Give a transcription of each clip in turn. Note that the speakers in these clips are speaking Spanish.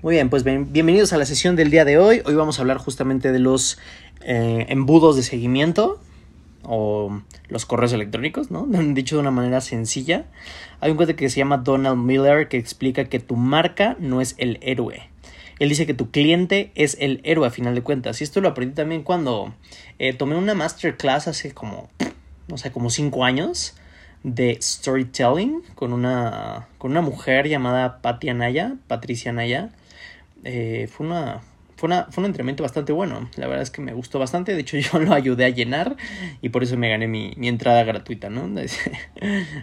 Muy bien, pues bienvenidos a la sesión del día de hoy. Hoy vamos a hablar justamente de los eh, embudos de seguimiento o los correos electrónicos, ¿no? Dicho de una manera sencilla. Hay un cuate que se llama Donald Miller que explica que tu marca no es el héroe. Él dice que tu cliente es el héroe a final de cuentas. Y esto lo aprendí también cuando eh, tomé una masterclass hace como, no sé, como cinco años de storytelling con una, con una mujer llamada Patti Anaya, Patricia Anaya. Eh, fue una fue, una, fue un entrenamiento bastante bueno. La verdad es que me gustó bastante. De hecho, yo lo ayudé a llenar y por eso me gané mi, entrada gratuita, ¿no?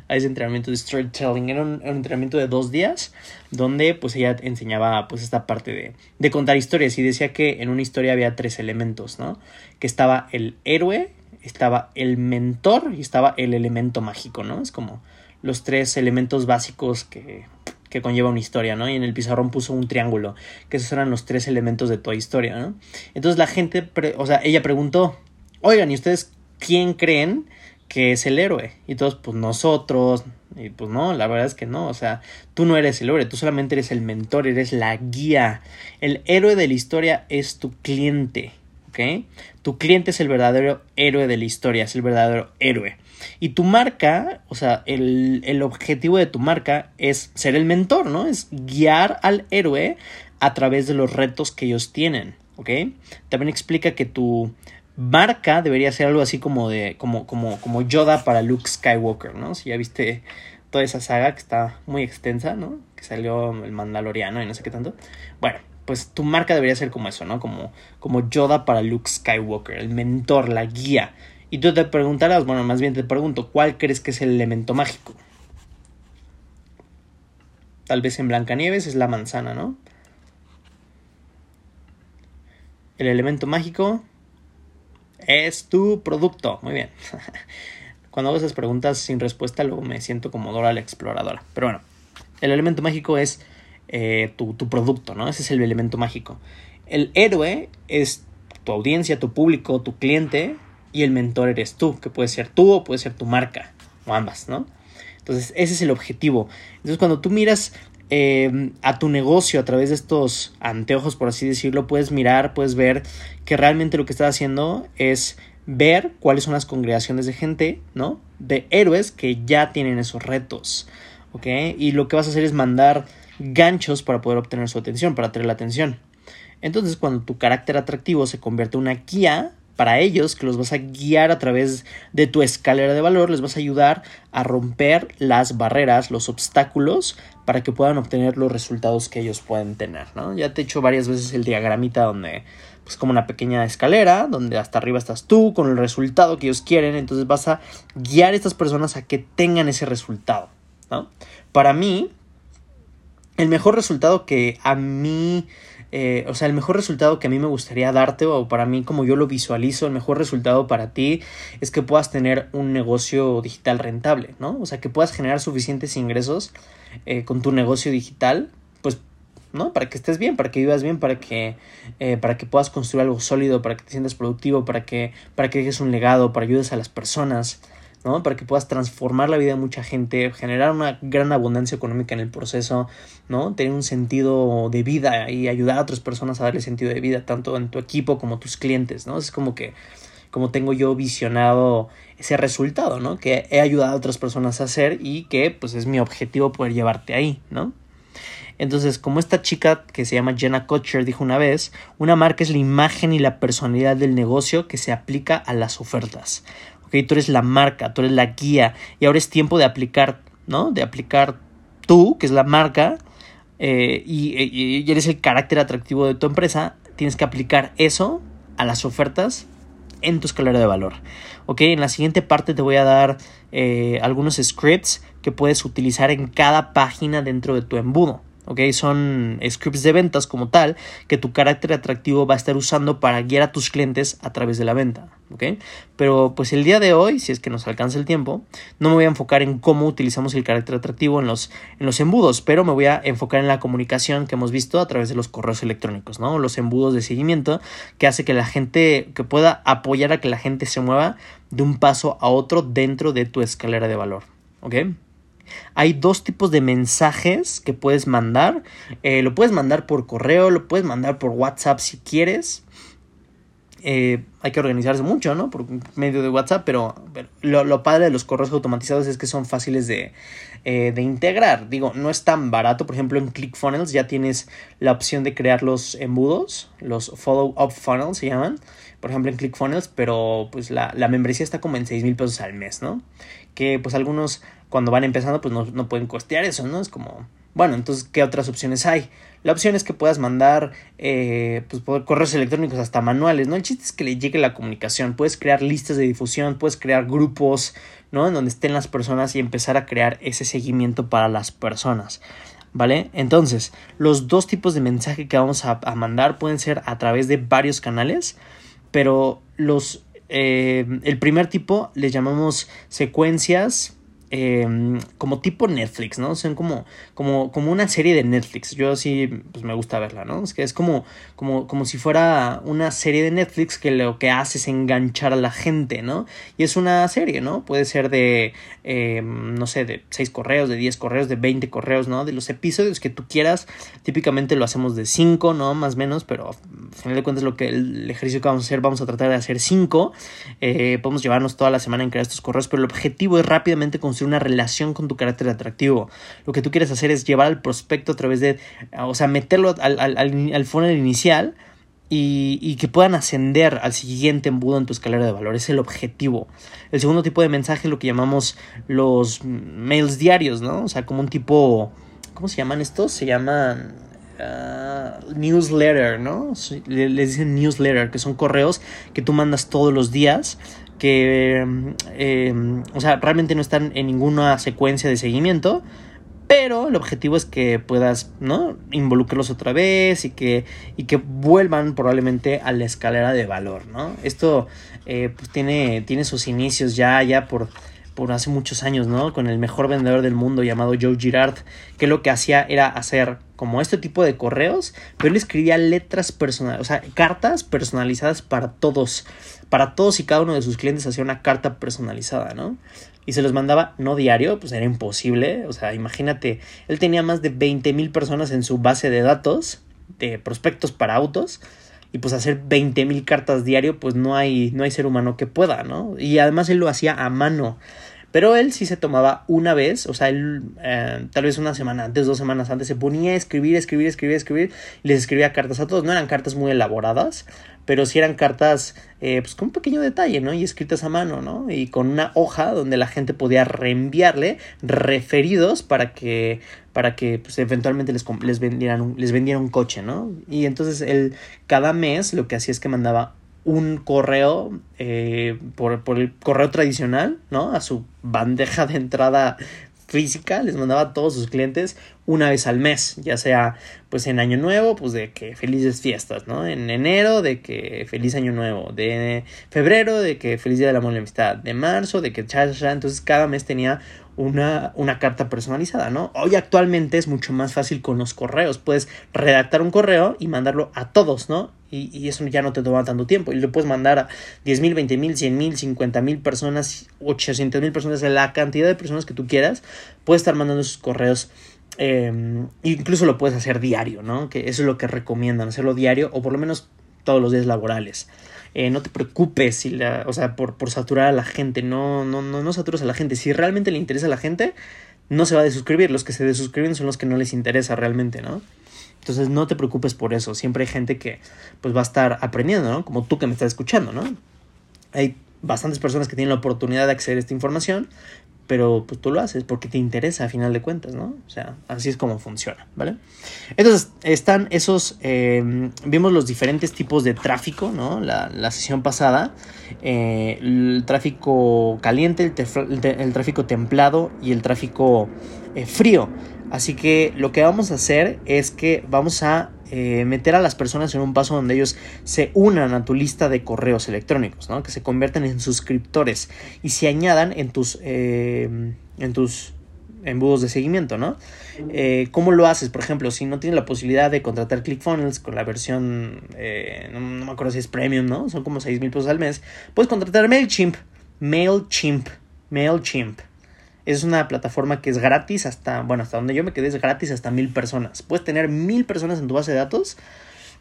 A ese, entrenamiento de storytelling. Era un, entrenamiento de dos días donde pues ella enseñaba pues esta parte de, de contar historias y decía que en una historia había tres elementos, ¿no? Que estaba el héroe, estaba el mentor y estaba el elemento mágico, ¿no? Es como los tres elementos básicos que que conlleva una historia, ¿no? Y en el pizarrón puso un triángulo, que esos eran los tres elementos de toda historia, ¿no? Entonces la gente, o sea, ella preguntó, oigan, ¿y ustedes quién creen que es el héroe? Y todos, pues nosotros, y pues no, la verdad es que no, o sea, tú no eres el héroe, tú solamente eres el mentor, eres la guía. El héroe de la historia es tu cliente, ¿ok? Tu cliente es el verdadero héroe de la historia, es el verdadero héroe. Y tu marca, o sea, el, objetivo de tu marca es ser el mentor, ¿no? Es guiar al héroe a través de los retos que ellos tienen, ¿ok? También explica que tu marca debería ser algo así como de, como, como, como Yoda para Luke Skywalker, ¿no? Si ya viste toda esa saga que está muy extensa, ¿no? Que salió el Mandaloriano y no sé qué tanto. Bueno, pues tu marca debería ser como eso, ¿no? Como, como Yoda para Luke Skywalker, el mentor, la guía, y tú te preguntarás, bueno, más bien te pregunto, ¿cuál crees que es el elemento mágico? Tal vez en Blancanieves es la manzana, ¿no? El elemento mágico es tu producto. Muy bien. Cuando hago esas preguntas sin respuesta, luego me siento como Dora la exploradora. Pero bueno, el elemento mágico es eh, tu, tu producto, ¿no? Ese es el elemento mágico. El héroe es tu audiencia, tu público, tu cliente, y el mentor eres tú, que puede ser tú o puede ser tu marca, o ambas, ¿no? Entonces, ese es el objetivo. Entonces, cuando tú miras eh, a tu negocio a través de estos anteojos, por así decirlo, puedes mirar, puedes ver que realmente lo que estás haciendo es ver cuáles son las congregaciones de gente, ¿no? De héroes que ya tienen esos retos, ¿ok? Y lo que vas a hacer es mandar ganchos para poder obtener su atención, para tener la atención. Entonces, cuando tu carácter atractivo se convierte en una guía, para ellos, que los vas a guiar a través de tu escalera de valor, les vas a ayudar a romper las barreras, los obstáculos, para que puedan obtener los resultados que ellos pueden tener, ¿no? Ya te he hecho varias veces el diagramita donde, pues como una pequeña escalera, donde hasta arriba estás tú con el resultado que ellos quieren, entonces vas a guiar a estas personas a que tengan ese resultado, ¿no? Para mí, el mejor resultado que a mí eh, o sea, el mejor resultado que a mí me gustaría darte o para mí como yo lo visualizo, el mejor resultado para ti es que puedas tener un negocio digital rentable, ¿no? O sea, que puedas generar suficientes ingresos eh, con tu negocio digital, pues, ¿no? Para que estés bien, para que vivas bien, para que, eh, para que puedas construir algo sólido, para que te sientas productivo, para que, para que dejes un legado, para ayudes a las personas. ¿No? Para que puedas transformar la vida de mucha gente, generar una gran abundancia económica en el proceso, ¿no? Tener un sentido de vida y ayudar a otras personas a darle sentido de vida, tanto en tu equipo como tus clientes, ¿no? Es como que, como tengo yo visionado ese resultado, ¿no? Que he ayudado a otras personas a hacer y que, pues, es mi objetivo poder llevarte ahí, ¿no? Entonces, como esta chica que se llama Jenna Kutcher dijo una vez, una marca es la imagen y la personalidad del negocio que se aplica a las ofertas. Tú eres la marca, tú eres la guía y ahora es tiempo de aplicar, ¿no? De aplicar tú, que es la marca, eh, y, eres el carácter atractivo de tu empresa, tienes que aplicar eso a las ofertas en tu escalera de valor. ¿Ok? En la siguiente parte te voy a dar eh, algunos scripts que puedes utilizar en cada página dentro de tu embudo. ¿Ok? Son scripts de ventas como tal que tu carácter atractivo va a estar usando para guiar a tus clientes a través de la venta, ¿ok? Pero pues el día de hoy, si es que nos alcanza el tiempo, no me voy a enfocar en cómo utilizamos el carácter atractivo en los, en los embudos, pero me voy a enfocar en la comunicación que hemos visto a través de los correos electrónicos, ¿no? Los embudos de seguimiento que hace que la gente, que pueda apoyar a que la gente se mueva de un paso a otro dentro de tu escalera de valor, ¿ok? Hay dos tipos de mensajes que puedes mandar. Eh, lo puedes mandar por correo, lo puedes mandar por WhatsApp si quieres. Eh, hay que organizarse mucho, ¿no? Por medio de WhatsApp, pero, lo, padre de los correos automatizados es que son fáciles de, eh, de, integrar. Digo, no es tan barato. Por ejemplo, en ClickFunnels ya tienes la opción de crear los embudos, los follow-up funnels se llaman. Por ejemplo, en ClickFunnels, pero pues la, la membresía está como en 6 mil pesos al mes, ¿no? Que pues algunos cuando van empezando pues no, no pueden costear eso, ¿no? Es como, bueno, entonces, ¿qué otras opciones hay? La opción es que puedas mandar eh, pues, correos electrónicos hasta manuales, ¿no? El chiste es que le llegue la comunicación. Puedes crear listas de difusión, puedes crear grupos, ¿no? En donde estén las personas y empezar a crear ese seguimiento para las personas. ¿Vale? Entonces, los dos tipos de mensaje que vamos a, mandar pueden ser a través de varios canales, pero los, eh, el primer tipo les llamamos secuencias Em, como tipo Netflix, ¿no? Son como, como, como una serie de Netflix. Yo sí, pues me gusta verla, ¿no? Es que es como, como, como si fuera una serie de Netflix que lo que hace es enganchar a la gente, ¿no? Y es una serie, ¿no? Puede ser de, em, no sé, de 6 correos, de 10 correos, de 20 correos, ¿no? De los episodios que tú quieras. Típicamente lo hacemos de 5, ¿no? Más o menos, pero al final de cuentas lo que el ejercicio que vamos a hacer, vamos a tratar de hacer 5. Eh, podemos llevarnos toda la semana en crear estos correos, pero el objetivo es rápidamente una relación con tu carácter atractivo. Lo que tú quieres hacer es llevar al prospecto a través de, o sea, meterlo al, al, al, funnel inicial y, y, que puedan ascender al siguiente embudo en tu escalera de valor. Es el objetivo. El segundo tipo de mensaje es lo que llamamos los mails diarios, ¿no? O sea, como un tipo, ¿cómo se llaman estos? Se llaman uh, newsletter, ¿no? Les dicen newsletter, que son correos que tú mandas todos los días que, em, o sea, realmente no están en ninguna secuencia de seguimiento, pero el objetivo es que puedas, ¿no? Involucrarlos otra vez y que, y que vuelvan probablemente a la escalera de valor, ¿no? Esto eh, pues tiene, tiene sus inicios ya, ya por por hace muchos años, ¿no? Con el mejor vendedor del mundo llamado Joe Girard, que lo que hacía era hacer como este tipo de correos, pero él escribía letras personales, o sea, cartas personalizadas para todos, para todos y cada uno de sus clientes hacía una carta personalizada, ¿no? Y se los mandaba no diario, pues era imposible, o sea, imagínate, él tenía más de 20 mil personas en su base de datos de prospectos para autos, y pues hacer 20 mil cartas diario, pues no hay, no hay ser humano que pueda, ¿no? Y además él lo hacía a mano. Pero él sí se tomaba una vez, o sea, él eh, tal vez una semana antes, dos semanas antes, se ponía a escribir, escribir, escribir, escribir, y les escribía cartas a todos. No eran cartas muy elaboradas, pero sí eran cartas eh, pues con un pequeño detalle, ¿no? Y escritas a mano, ¿no? Y con una hoja donde la gente podía reenviarle referidos para que para que pues, eventualmente les, les, vendieran un, les vendiera un coche, ¿no? Y entonces él cada mes lo que hacía es que mandaba un correo eh, por, por, el correo tradicional, ¿no? A su bandeja de entrada física, les mandaba a todos sus clientes una vez al mes, ya sea pues en año nuevo, pues de que felices fiestas, ¿no? En enero de que feliz año nuevo, de febrero de que feliz día de la amor y la amistad, de marzo de que cha, cha, entonces cada mes tenía una, una carta personalizada, ¿no? Hoy actualmente es mucho más fácil con los correos, puedes redactar un correo y mandarlo a todos, ¿no? Y, eso ya no te toma tanto tiempo. Y lo puedes mandar a 10 mil, 20 mil, 100 mil, 50 mil personas, 800 mil personas, la cantidad de personas que tú quieras. Puedes estar mandando esos correos. Em, incluso lo puedes hacer diario, ¿no? Que eso es lo que recomiendan, hacerlo diario o por lo menos todos los días laborales. Eh, no te preocupes si la, o sea, por, por saturar a la gente, no, no, no, no saturas a la gente. Si realmente le interesa a la gente, no se va a desuscribir. Los que se desuscriben son los que no les interesa realmente, ¿no? Entonces no te preocupes por eso. Siempre hay gente que pues va a estar aprendiendo, ¿no? Como tú que me estás escuchando, ¿no? Hay bastantes personas que tienen la oportunidad de acceder a esta información, pero pues tú lo haces porque te interesa a final de cuentas, ¿no? O sea, así es como funciona, ¿vale? Entonces, están esos, em, vimos los diferentes tipos de tráfico, ¿no? La, sesión pasada, eh, el tráfico caliente, el, tráfico templado y el tráfico eh, frío. Así que lo que vamos a hacer es que vamos a eh, meter a las personas en un paso donde ellos se unan a tu lista de correos electrónicos, ¿no? que se convierten en suscriptores y se añadan en tus, eh, en tus embudos de seguimiento, ¿no? Eh, ¿Cómo lo haces? Por ejemplo, si no tienes la posibilidad de contratar ClickFunnels con la versión, no, me acuerdo si es premium, ¿no? Son como 6 mil pesos al mes, puedes contratar MailChimp, MailChimp, MailChimp. Es una plataforma que es gratis hasta, bueno, hasta donde yo me quedé es gratis hasta mil personas. Puedes tener mil personas en tu base de datos.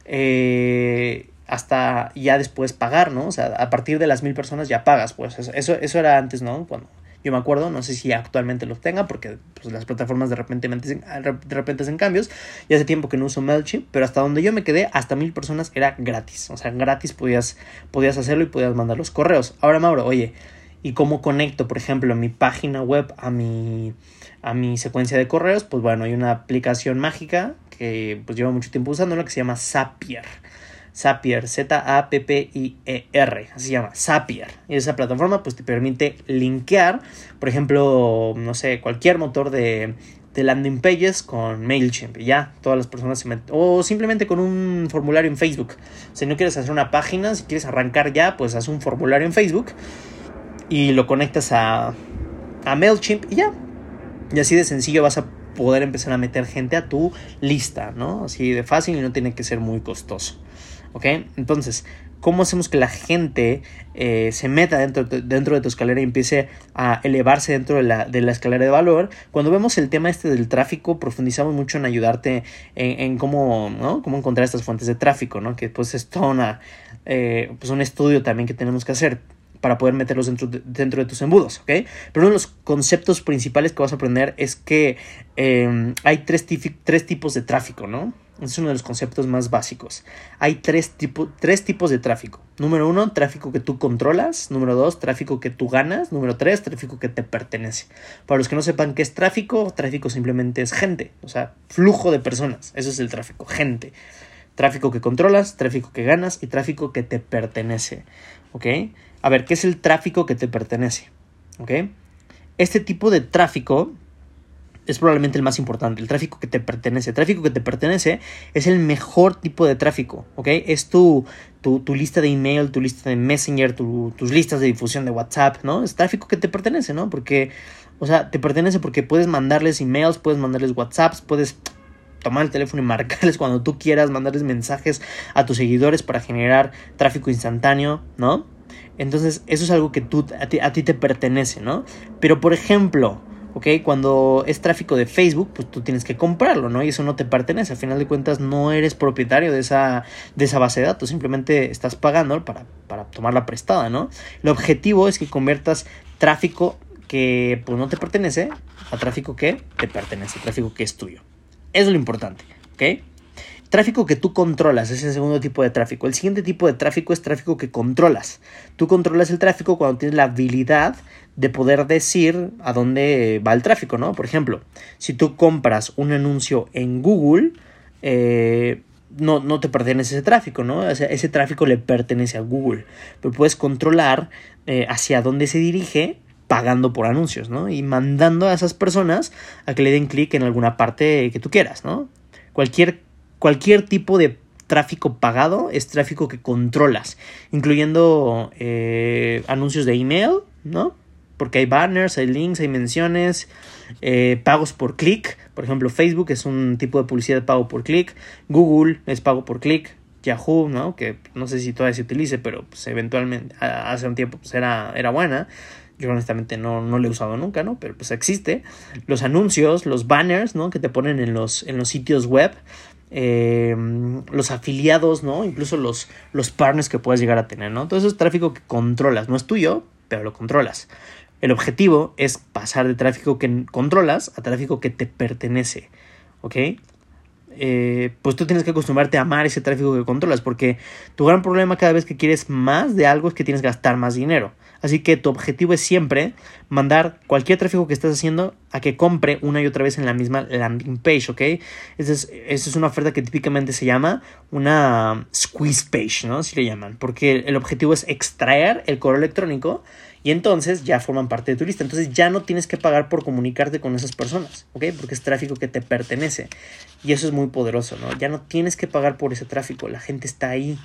Eh, hasta ya después pagar, ¿no? O sea, a partir de las mil personas ya pagas, pues eso, eso era antes, ¿no? Cuando yo me acuerdo, no sé si actualmente lo tenga, porque pues, las plataformas de repente, de repente hacen cambios, y hace tiempo que no uso MailChimp, pero hasta donde yo me quedé, hasta mil personas era gratis, o sea, gratis podías, podías hacerlo y podías mandar los correos. Ahora, Mauro, oye, ¿y cómo conecto, por ejemplo, mi página web a mi, a mi secuencia de correos? Pues bueno, hay una aplicación mágica que pues llevo mucho tiempo usándola que se llama Zapier. Zapier, Z-A-P-P-I-E-R, así se llama, Zapier. Y esa plataforma pues te permite linkear, por ejemplo, no sé, cualquier motor de, landing pages con MailChimp. Ya, todas las personas se meten. O simplemente con un formulario en Facebook. Si no quieres hacer una página, si quieres arrancar ya, pues haz un formulario en Facebook y lo conectas a, a MailChimp y ya. Y así de sencillo vas a poder empezar a meter gente a tu lista, ¿no? Así de fácil y no tiene que ser muy costoso. ¿Ok? Entonces, ¿cómo hacemos que la gente eh, se meta dentro, dentro de tu escalera y empiece a elevarse dentro de la, de la, escalera de valor? Cuando vemos el tema este del tráfico, profundizamos mucho en ayudarte en, cómo, ¿no? cómo encontrar estas fuentes de tráfico, ¿no? Que pues es todo una, eh, pues un estudio también que tenemos que hacer para poder meterlos dentro de, dentro de tus embudos, ¿ok? Pero uno de los conceptos principales que vas a aprender es que eh, hay tres, tres tipos de tráfico, ¿no? Es uno de los conceptos más básicos. Hay tres, tres tipos de tráfico. Número uno, tráfico que tú controlas. Número dos, tráfico que tú ganas. Número tres, tráfico que te pertenece. Para los que no sepan qué es tráfico, tráfico simplemente es gente. O sea, flujo de personas. Eso es el tráfico, gente. Tráfico que controlas, tráfico que ganas y tráfico que te pertenece. ¿Ok? A ver, ¿qué es el tráfico que te pertenece? ¿Ok? Este tipo de tráfico es probablemente el más importante, el tráfico que te pertenece. El tráfico que te pertenece es el mejor tipo de tráfico, ¿ok? Es tu, tu, lista de email, tu lista de Messenger, tus listas de difusión de WhatsApp, ¿no? Es tráfico que te pertenece, ¿no? Porque, o sea, te pertenece porque puedes mandarles emails, puedes mandarles WhatsApps, puedes tomar el teléfono y marcarles cuando tú quieras, mandarles mensajes a tus seguidores para generar tráfico instantáneo, ¿no? Entonces, eso es algo que tú, a ti, a ti te pertenece, ¿no? Pero, por ejemplo, ¿ok? Cuando es tráfico de Facebook, pues tú tienes que comprarlo, ¿no? Y eso no te pertenece. A final de cuentas, no eres propietario de esa, de esa base de datos. Simplemente estás pagando para, para tomarla prestada, ¿no? El objetivo es que conviertas tráfico que pues, no te pertenece a tráfico que te pertenece, tráfico que es tuyo. Eso es lo importante, ¿ok? Tráfico que tú controlas es el segundo tipo de tráfico. El siguiente tipo de tráfico es tráfico que controlas. Tú controlas el tráfico cuando tienes la habilidad de poder decir a dónde va el tráfico, ¿no? Por ejemplo, si tú compras un anuncio en Google, eh, no, no, te pertenece ese tráfico, ¿no? ese tráfico le pertenece a Google, pero puedes controlar eh, hacia dónde se dirige pagando por anuncios, ¿no? Y mandando a esas personas a que le den clic en alguna parte que tú quieras, ¿no? Cualquier, cualquier tipo de tráfico pagado es tráfico que controlas, incluyendo eh, anuncios de email, ¿no? porque hay banners, hay links, hay menciones, eh, pagos por clic. Por ejemplo, Facebook es un tipo de publicidad de pago por clic. Google es pago por clic. Yahoo, ¿no? Que no sé si todavía se utilice, pero pues, eventualmente hace un tiempo pues, era, era buena. Yo honestamente no, no lo he usado nunca, ¿no? Pero pues existe. Los anuncios, los banners, ¿no? Que te ponen en los, en los sitios web. Eh, los afiliados, ¿no? Incluso los, los partners que puedes llegar a tener, ¿no? Todo eso es tráfico que controlas. No es tuyo, pero lo controlas. El objetivo es pasar de tráfico que controlas a tráfico que te pertenece. ¿Ok? Eh, pues tú tienes que acostumbrarte a amar ese tráfico que controlas, porque tu gran problema cada vez que quieres más de algo es que tienes que gastar más dinero. Así que tu objetivo es siempre mandar cualquier tráfico que estés haciendo a que compre una y otra vez en la misma landing page, ¿ok? Esa es, una oferta que típicamente se llama una squeeze page, ¿no? Así le llaman, porque el objetivo es extraer el correo electrónico y entonces ya forman parte de tu lista. Entonces ya no tienes que pagar por comunicarte con esas personas, ¿ok? Porque es tráfico que te pertenece. Y eso es muy poderoso, ¿no? Ya no tienes que pagar por ese tráfico. La gente está ahí,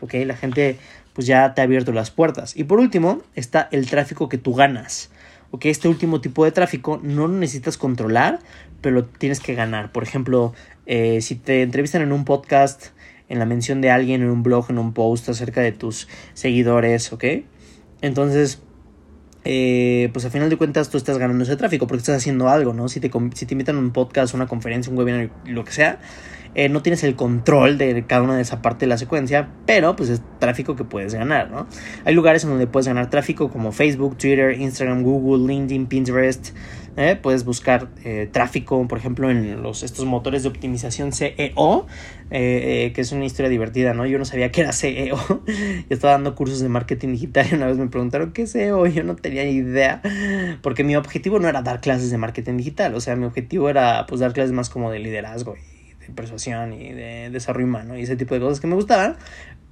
¿ok? La gente pues ya te ha abierto las puertas. Y por último está el tráfico que tú ganas. ¿ok? Este último tipo de tráfico no lo necesitas controlar, pero lo tienes que ganar. Por ejemplo, eh, si te entrevistan en un podcast, en la mención de alguien, en un blog, en un post acerca de tus seguidores, ¿ok? Entonces, eh, pues al final de cuentas tú estás ganando ese tráfico porque estás haciendo algo, ¿no? Si te, si te invitan a un podcast, una conferencia, un webinar, lo que sea, eh, no tienes el control de cada una de esa parte de la secuencia, pero pues es tráfico que puedes ganar, ¿no? Hay lugares en donde puedes ganar tráfico como Facebook, Twitter, Instagram, Google, LinkedIn, Pinterest. ¿eh? Puedes buscar eh, tráfico, por ejemplo, en los, estos motores de optimización CEO, que es una historia divertida, ¿no? Yo no sabía que era CEO. Yo estaba dando cursos de marketing digital y una vez me preguntaron qué es CEO. Yo no tenía idea, porque mi objetivo no era dar clases de marketing digital, o sea, mi objetivo era pues dar clases más como de liderazgo de persuasión y de desarrollo humano y ese tipo de cosas que me gustaban.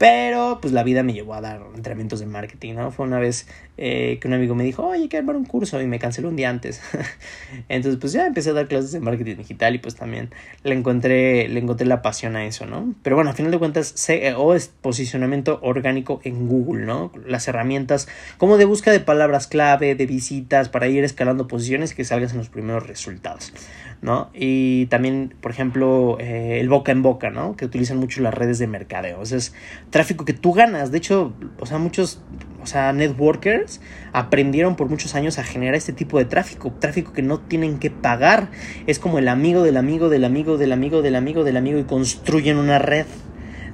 Pero pues la vida me llevó a dar entrenamientos de marketing, ¿no? Fue una vez eh, que un amigo me dijo, oye, hay que armar un curso y me canceló un día antes. Entonces pues ya empecé a dar clases de marketing digital y pues también le encontré, le encontré la pasión a eso, ¿no? Pero bueno, a final de cuentas CEO es posicionamiento orgánico en Google, ¿no? Las herramientas como de búsqueda de palabras clave, de visitas para ir escalando posiciones que salgas en los primeros resultados. ¿no? Y también, por ejemplo, eh, el boca en boca, ¿no? Que utilizan mucho las redes de mercadeo. O sea, es tráfico que tú ganas. De hecho, o sea, muchos, o sea, networkers aprendieron por muchos años a generar este tipo de tráfico. Tráfico que no tienen que pagar. Es como el amigo del amigo del amigo del amigo del amigo del amigo y construyen una red.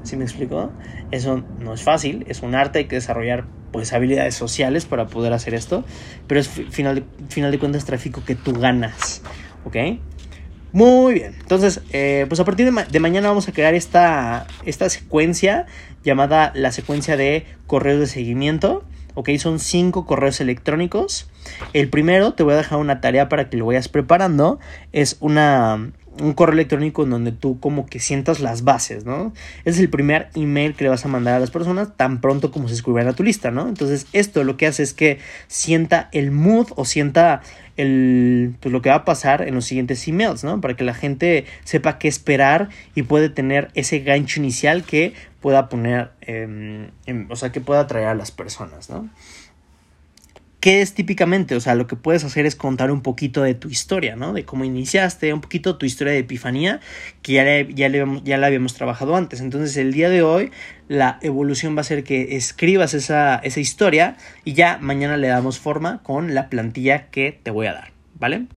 ¿Sí me explico? Eso no es fácil, es un arte, hay que desarrollar pues habilidades sociales para poder hacer esto, pero es final de, final de cuentas tráfico que tú ganas, ¿ok? Muy bien, entonces, eh, pues a partir de, mañana vamos a crear esta, esta secuencia llamada la secuencia de correos de seguimiento. Ok, son cinco correos electrónicos. El primero, te voy a dejar una tarea para que lo vayas preparando. Es una, un correo electrónico en donde tú como que sientas las bases, ¿no? Es el primer email que le vas a mandar a las personas tan pronto como se escriban a tu lista, ¿no? Entonces esto lo que hace es que sienta el mood o sienta el, pues lo que va a pasar en los siguientes emails, ¿no? Para que la gente sepa qué esperar y puede tener ese gancho inicial que pueda poner, o sea, que pueda atraer a las personas, ¿no? ¿Qué es típicamente? O sea, lo que puedes hacer es contar un poquito de tu historia, ¿no? De cómo iniciaste, un poquito tu historia de epifanía, que ya, ya, ya la habíamos trabajado antes. Entonces, el día de hoy, la evolución va a ser que escribas esa, esa historia y ya mañana le damos forma con la plantilla que te voy a dar, ¿vale?